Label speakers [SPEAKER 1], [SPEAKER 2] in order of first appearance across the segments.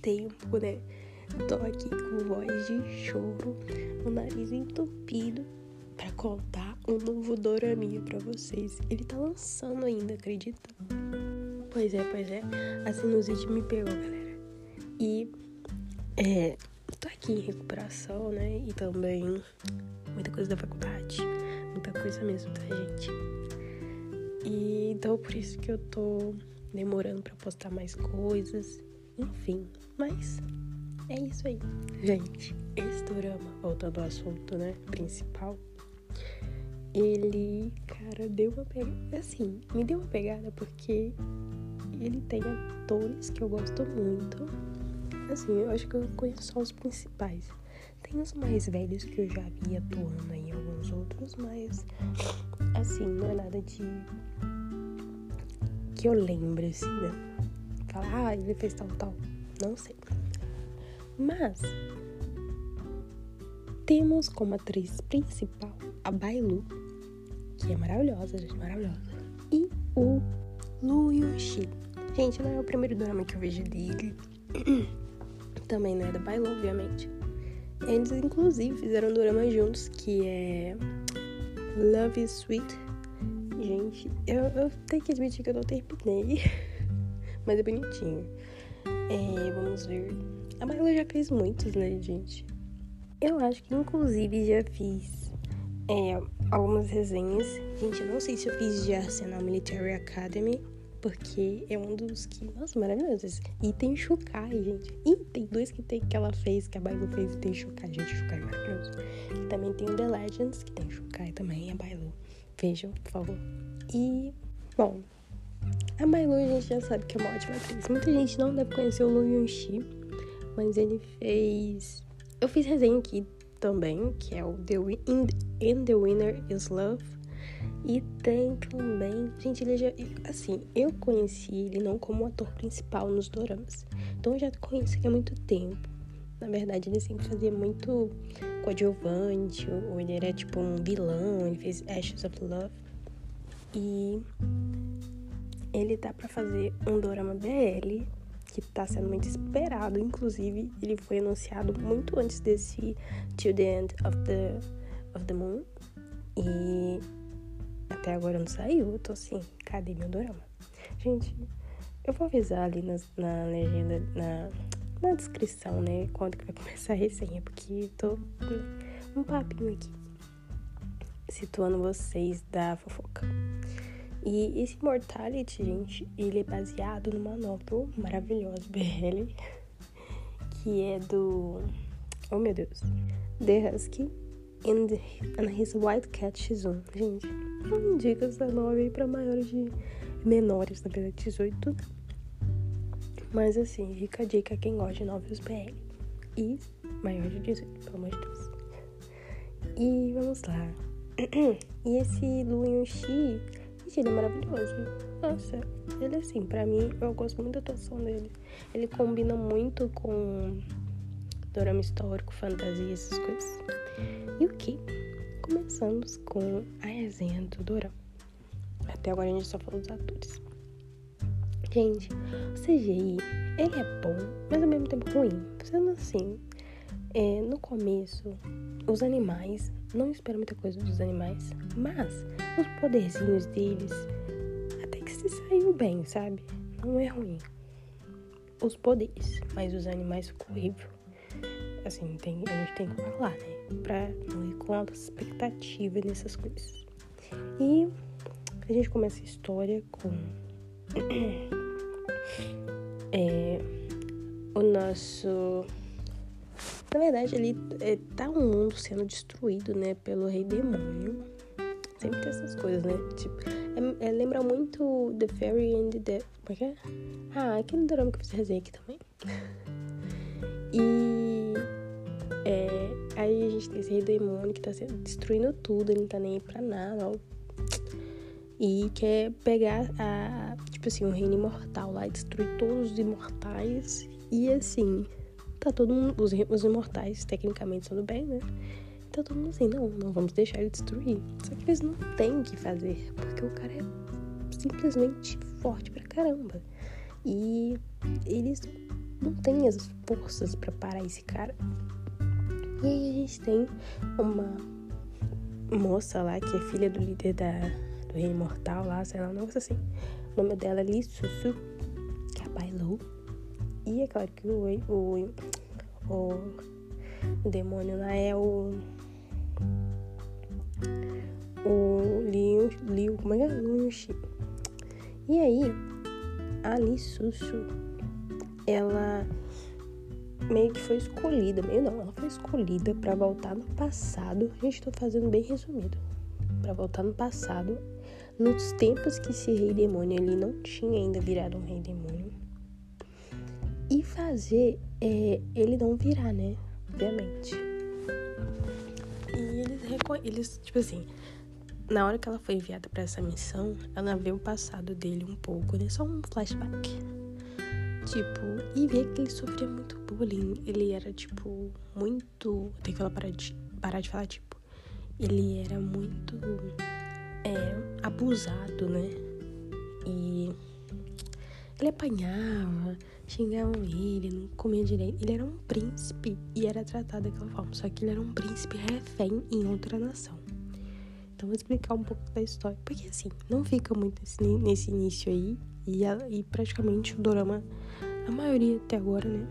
[SPEAKER 1] tempo, né? Tô aqui com voz de choro, o nariz entupido para contar um novo Doraminha para vocês. Ele tá lançando ainda, acredita? Pois é, pois é. A sinusite me pegou, galera. E é, tô aqui em recuperação, né? E também muita coisa da faculdade. Muita coisa mesmo, tá, gente? E então por isso que eu tô demorando para postar mais coisas. Enfim, mas é isso aí. Gente, esse drama, voltando ao assunto, né, principal, ele, cara, deu uma pegada, assim, me deu uma pegada porque ele tem atores que eu gosto muito. Assim, eu acho que eu conheço só os principais. Tem os mais velhos que eu já vi atuando em alguns outros, mas assim, não é nada de que eu lembre, assim, né? Falar, ah, ele fez tal, tal. Não sei. Mas temos como atriz principal a Bailu, que é maravilhosa, gente, maravilhosa. E o Lu Yushi. Gente, não é o primeiro drama que eu vejo dele. Também não é da Bailu, obviamente. Eles, inclusive, fizeram um drama juntos, que é Love is Sweet. Gente, eu, eu tenho que admitir que eu não terminei. Mas é bonitinho. É, vamos ver. A Bailu já fez muitos, né, gente? Eu acho que, inclusive, já fiz é, algumas resenhas. Gente, eu não sei se eu fiz de Arsenal Military Academy porque é um dos que, nossa, maravilhosos. E tem Shukai, gente. E tem dois que, tem, que ela fez, que a Bailu fez e tem Shukai. Gente, Shukai é maravilhoso. E também tem o The Legends, que tem Shukai também, a Bailu. Vejam, por favor. E, bom, a Bailu a gente já sabe que é uma ótima atriz. Muita gente não deve conhecer o Lu Yun-shi, mas ele fez... Eu fiz resenha aqui também, que é o The, In, In The Winner Is Love e tem também. Gente, ele já. Assim, eu conheci ele não como ator principal nos doramas. Então eu já conheci ele há muito tempo. Na verdade, ele sempre fazia muito coadjuvante, ou ele era tipo um vilão, ele fez Ashes of Love. E ele tá para fazer um dorama BL, que tá sendo muito esperado. Inclusive, ele foi anunciado muito antes desse Till the End of the, of the Moon. E até agora não saiu. Eu tô assim, cadê meu dorama? Gente, eu vou avisar ali na, na legenda, na, na descrição, né? Quando que vai começar a resenha, porque tô um papinho aqui situando vocês da fofoca. E esse Mortality, gente, ele é baseado numa novel maravilhosa, BL, que é do. Oh meu Deus! The Husky and, and His White Cat Shizun. Gente, não indica essa novel para maiores de. menores, na verdade, 18. Mas assim, fica a dica quem gosta de novels BL. E maior de 18, pelo amor de Deus. E vamos lá. e esse Lu Yun-shi, ele é maravilhoso. Nossa, ele assim, pra mim, eu gosto muito da atuação dele. Ele combina muito com dorama histórico, fantasia, essas coisas. E o que? Começamos com a resenha do dorama. Até agora a gente só falou dos atores. Gente, o CGI, ele é bom, mas ao mesmo tempo ruim. Sendo assim, é, no começo, os animais, não espero muita coisa dos animais, mas os poderzinhos deles até que se saiu bem, sabe? Não é ruim. Os poderes, mas os animais ficou horrível. Assim, tem, a gente tem que falar, né? Pra não ir com alta expectativa nessas coisas. E a gente começa a história com é, o nosso na verdade, ele é, tá um mundo sendo destruído, né, pelo rei demônio. Sempre tem essas coisas, né? Tipo, é, é, lembra muito The Fairy and the. Como é que é? Ah, aquele drama que eu fiz resenha aqui também. E é, aí a gente tem esse rei demônio que tá destruindo tudo, ele não tá nem aí pra nada. Ó. E quer pegar a, tipo assim, o reino imortal lá e destruir todos os imortais. E assim, tá todo mundo, os, os imortais tecnicamente sendo bem, né? Então todo mundo assim, não, não vamos deixar ele destruir. Só que eles não têm o que fazer, porque o cara é simplesmente forte pra caramba. E eles não tem as forças para parar esse cara. E aí a gente tem uma moça lá que é filha do líder da, do rei mortal lá, sei lá, um negócio assim. O nome dela é Li Susu, que é a Bailou. E é claro que o, o, o, demônio lá é o. O Liu. Liu como é que é? E aí, a Li Susu, ela meio que foi escolhida, meio não, ela foi escolhida para voltar no passado. Gente tô fazendo bem resumido. Para voltar no passado, nos tempos que esse rei demônio ele não tinha ainda virado um rei demônio. E fazer é, ele não virar, né? Obviamente. E eles, eles, tipo assim, na hora que ela foi enviada para essa missão, ela vê o passado dele um pouco, né? Só um flashback Tipo, e ver que ele sofria muito bullying. Ele era, tipo, muito. Tem que ela parar de, parar de falar, tipo. Ele era muito. É, abusado, né? E. Ele apanhava, xingavam ele, não comia direito. Ele era um príncipe e era tratado daquela forma. Só que ele era um príncipe refém em outra nação. Então, vou explicar um pouco da história. Porque, assim, não fica muito nesse, nesse início aí. E, e praticamente o dorama a maioria até agora, né?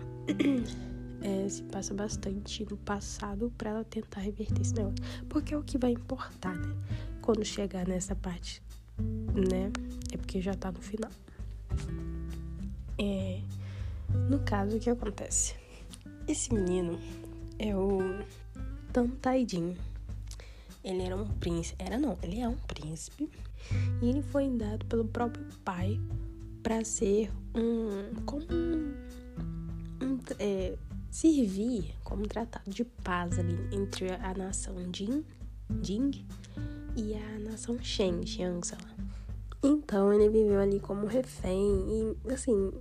[SPEAKER 1] É, se passa bastante no passado para ela tentar reverter esse negócio. Porque é o que vai importar, né? Quando chegar nessa parte, né? É porque já tá no final. É, no caso, o que acontece? Esse menino é o Tantaidin. Ele era um príncipe. Era não, ele é um príncipe. E ele foi dado pelo próprio pai para ser um como um, um é, servir como tratado de paz ali entre a nação Jin, Jing e a nação Shen, Xiang, sei lá. Então ele viveu ali como refém e assim,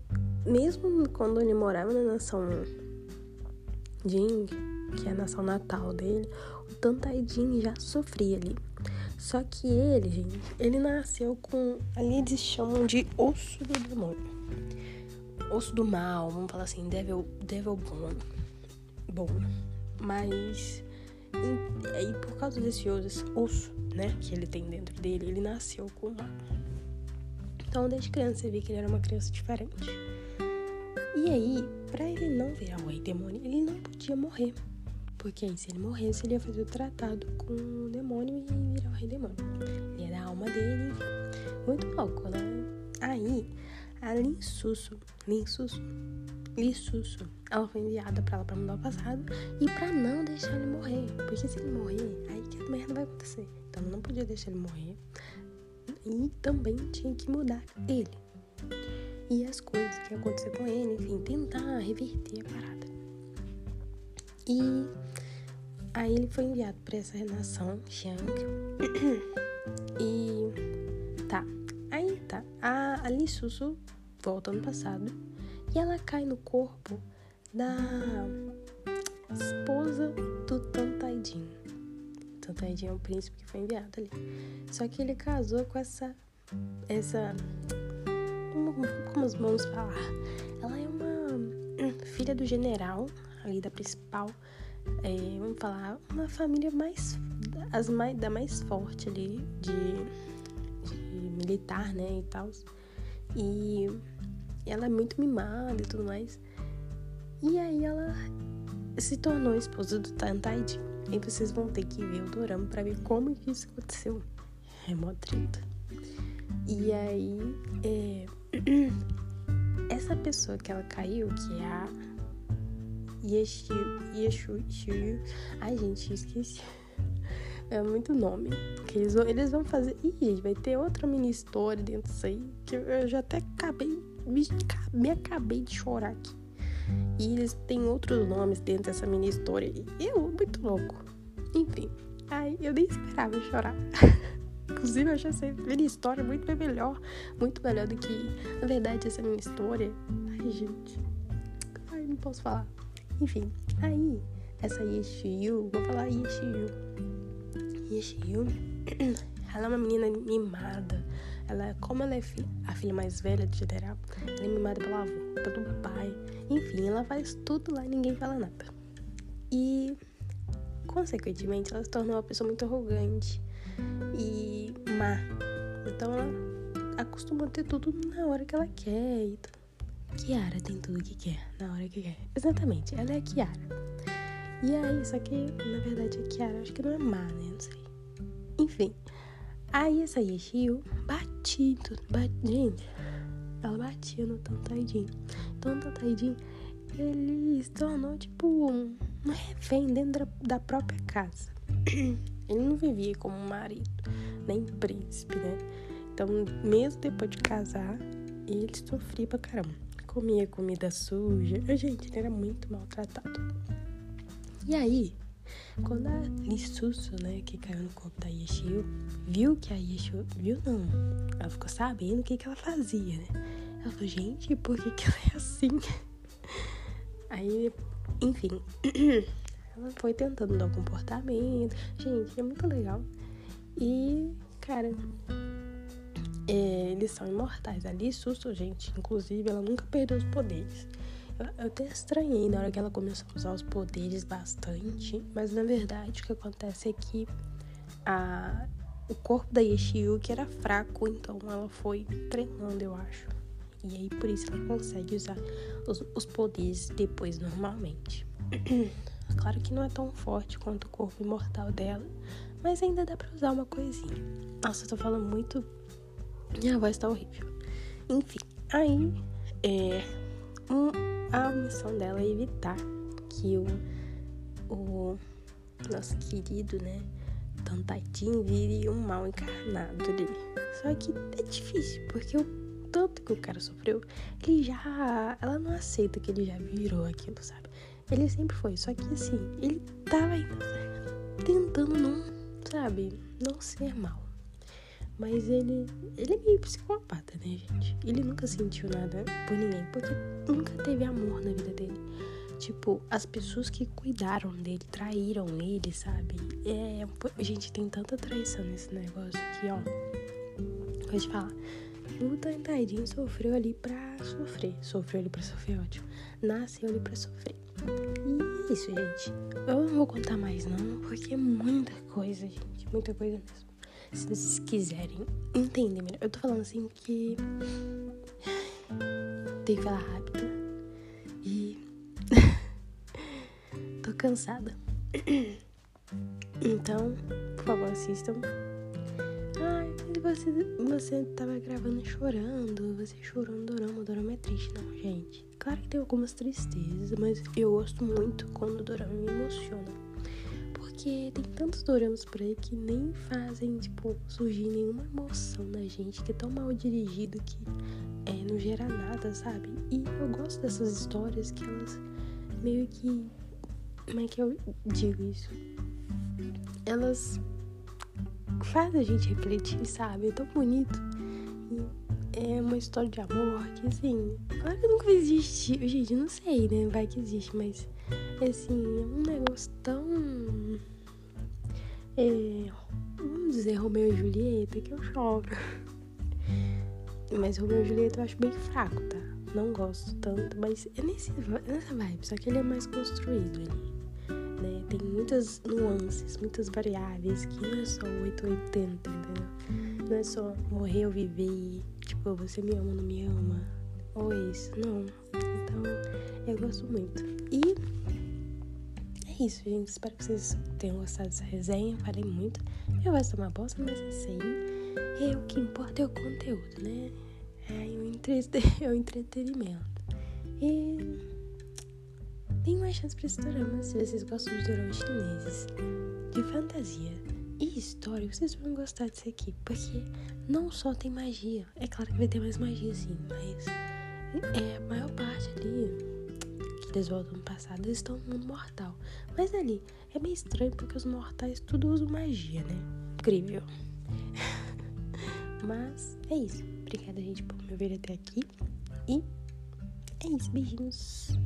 [SPEAKER 1] mesmo quando ele morava na nação Jing, que é a nação natal dele, o Tantai Jin já sofria ali. Só que ele, gente, ele nasceu com. Ali eles chamam de osso do demônio. Osso do mal, vamos falar assim, devil, devil bom. Bom. Mas. aí por causa desse osso, né, que ele tem dentro dele, ele nasceu com. Então, desde criança, você vê que ele era uma criança diferente. E aí, pra ele não virar o rei demônio, ele não podia morrer. Porque aí, se ele morresse, ele ia fazer o tratado com o demônio e virar o rei demônio. Ele dar a alma dele, enfim. Muito louco, né? Aí, a Linsusso, Linsusso, Lissusso, ela foi enviada pra ela pra mudar o passado e pra não deixar ele morrer. Porque se ele morrer, aí que merda vai acontecer. Então, não podia deixar ele morrer. E também tinha que mudar ele. E as coisas que iam acontecer com ele, enfim, tentar reverter a parada. E aí ele foi enviado para essa nação, Xiang. e tá. Aí tá. A, a Li Susu volta no passado e ela cai no corpo da esposa do Tantaidin. Tantaidin é um príncipe que foi enviado ali. Só que ele casou com essa. Essa. Como, vamos falar? Ela é uma filha do general ali da principal, é, vamos falar, uma família mais, as mais, da mais forte ali de, de militar, né, e tal. E ela é muito mimada e tudo mais. E aí ela se tornou esposa do Tantaid. E vocês vão ter que ver o dorama para ver como que isso aconteceu. É mó treta. E aí, é... essa pessoa que ela caiu, que é a Yeshu, Yeshu. Ai, gente, esqueci. É muito nome. Porque eles vão, eles vão fazer. Ih, vai ter outra mini história dentro disso aí. Que eu já até acabei. Me, me acabei de chorar aqui. E eles têm outros nomes dentro dessa mini história. Eu, muito louco. Enfim. Ai, eu nem esperava chorar. Inclusive, eu achei essa mini história muito melhor. Muito melhor do que, na verdade, essa mini história. Ai, gente. Ai, não posso falar. Enfim, aí, essa Yeshiyu, vou falar Yeshiyu. Yeshiyu, ela é uma menina mimada, Ela, como ela é a filha mais velha do general, ela é mimada pela avó, pelo pai. Enfim, ela faz tudo lá e ninguém fala nada. E, consequentemente, ela se tornou uma pessoa muito arrogante e má. Então ela acostuma a ter tudo na hora que ela quer e tudo. Kiara tem tudo que quer, na hora que quer. Exatamente, ela é a Kiara. E aí, só que na verdade a Kiara acho que não é má, né? Não sei. Enfim. Aí essa Yeshio batia. Bat... Gente, ela batia no Tantaidin. Então o Tantaidin, ele se tornou tipo um refém dentro da própria casa. Ele não vivia como marido, nem príncipe, né? Então, mesmo depois de casar, ele sofria pra caramba. Comia comida suja. Gente, ele era muito maltratado. E aí, quando a Lissusso, né, que caiu no corpo da Yeshio, viu que a Yeshio. Viu não? Ela ficou sabendo o que, que ela fazia, né? Ela falou, gente, por que, que ela é assim? Aí, enfim. ela foi tentando dar um comportamento. Gente, é muito legal. E, cara, é, eles são imortais. A Lissusso, gente, inclusive, ela nunca perdeu os poderes. Eu até estranhei na hora que ela começou a usar os poderes bastante, mas na verdade o que acontece é que a, o corpo da que era fraco, então ela foi treinando, eu acho. E aí por isso ela consegue usar os, os poderes depois normalmente. claro que não é tão forte quanto o corpo imortal dela, mas ainda dá pra usar uma coisinha. Nossa, eu tô falando muito. Minha voz tá horrível. Enfim, aí é, um, a missão dela é evitar que o, o nosso querido, né, Tantaitinho vire um mal encarnado ali. Só que é difícil, porque o tanto que o cara sofreu, ele já. Ela não aceita que ele já virou aquilo, sabe? Ele sempre foi, só que assim, ele tava tentando não, sabe, não ser mal. Mas ele, ele é meio psicopata, né, gente? Ele nunca sentiu nada por ninguém, porque nunca teve amor na vida dele. Tipo, as pessoas que cuidaram dele traíram ele, sabe? É, gente, tem tanta traição nesse negócio aqui, ó. Vou te falar. O Tantairinho sofreu ali pra sofrer. Sofreu ali pra sofrer, ótimo. Nasceu ali pra sofrer. E é isso, gente. Eu não vou contar mais, não, porque é muita coisa, gente. Muita coisa mesmo se vocês quiserem entender melhor. Eu tô falando assim que tem que falar rápido e tô cansada. Então, por favor, assistam. Ai, você, você tava gravando chorando, você chorou triste, não, gente. Claro que tem algumas tristezas, mas eu gosto muito quando o dorama me emociona. Porque tem tantos doramas por aí que nem fazem, tipo, surgir nenhuma emoção na gente, que é tão mal dirigido que é, não gera nada, sabe? E eu gosto dessas histórias que elas meio que. Como é que eu digo isso? Elas fazem a gente refletir, sabe? É tão bonito. E é uma história de amor que, assim, claro que nunca vai existir. Gente, não sei, né? Vai que existe, mas assim, é um negócio tão. É, vamos dizer Romeu e Julieta que eu choro. Mas Romeu e Julieta eu acho bem fraco, tá? Não gosto tanto, mas é nesse, nessa vibe, só que ele é mais construído ali. Né? Tem muitas nuances, muitas variáveis que não é só 880, entendeu? Não é só morrer ou viver, tipo, você me ama ou não me ama, ou isso, não. Então, eu gosto muito. E é isso, gente. Espero que vocês tenham gostado dessa resenha. Falei muito. Eu vou tomar bosta, mas é isso aí. É o que importa é o conteúdo, né? É o, entre... é o entretenimento. E tem mais chance pra esse dorama se vocês gostam de doramas chineses, de fantasia e história. Vocês vão gostar disso aqui, porque não só tem magia. É claro que vai ter mais magia, sim, mas é a maior parte ali que eles voltam no passado, eles estão no mundo mortal. Mas ali, é meio estranho porque os mortais tudo usam magia, né? Incrível. Mas é isso. Obrigada, gente, por me ver até aqui. E é isso. Beijinhos.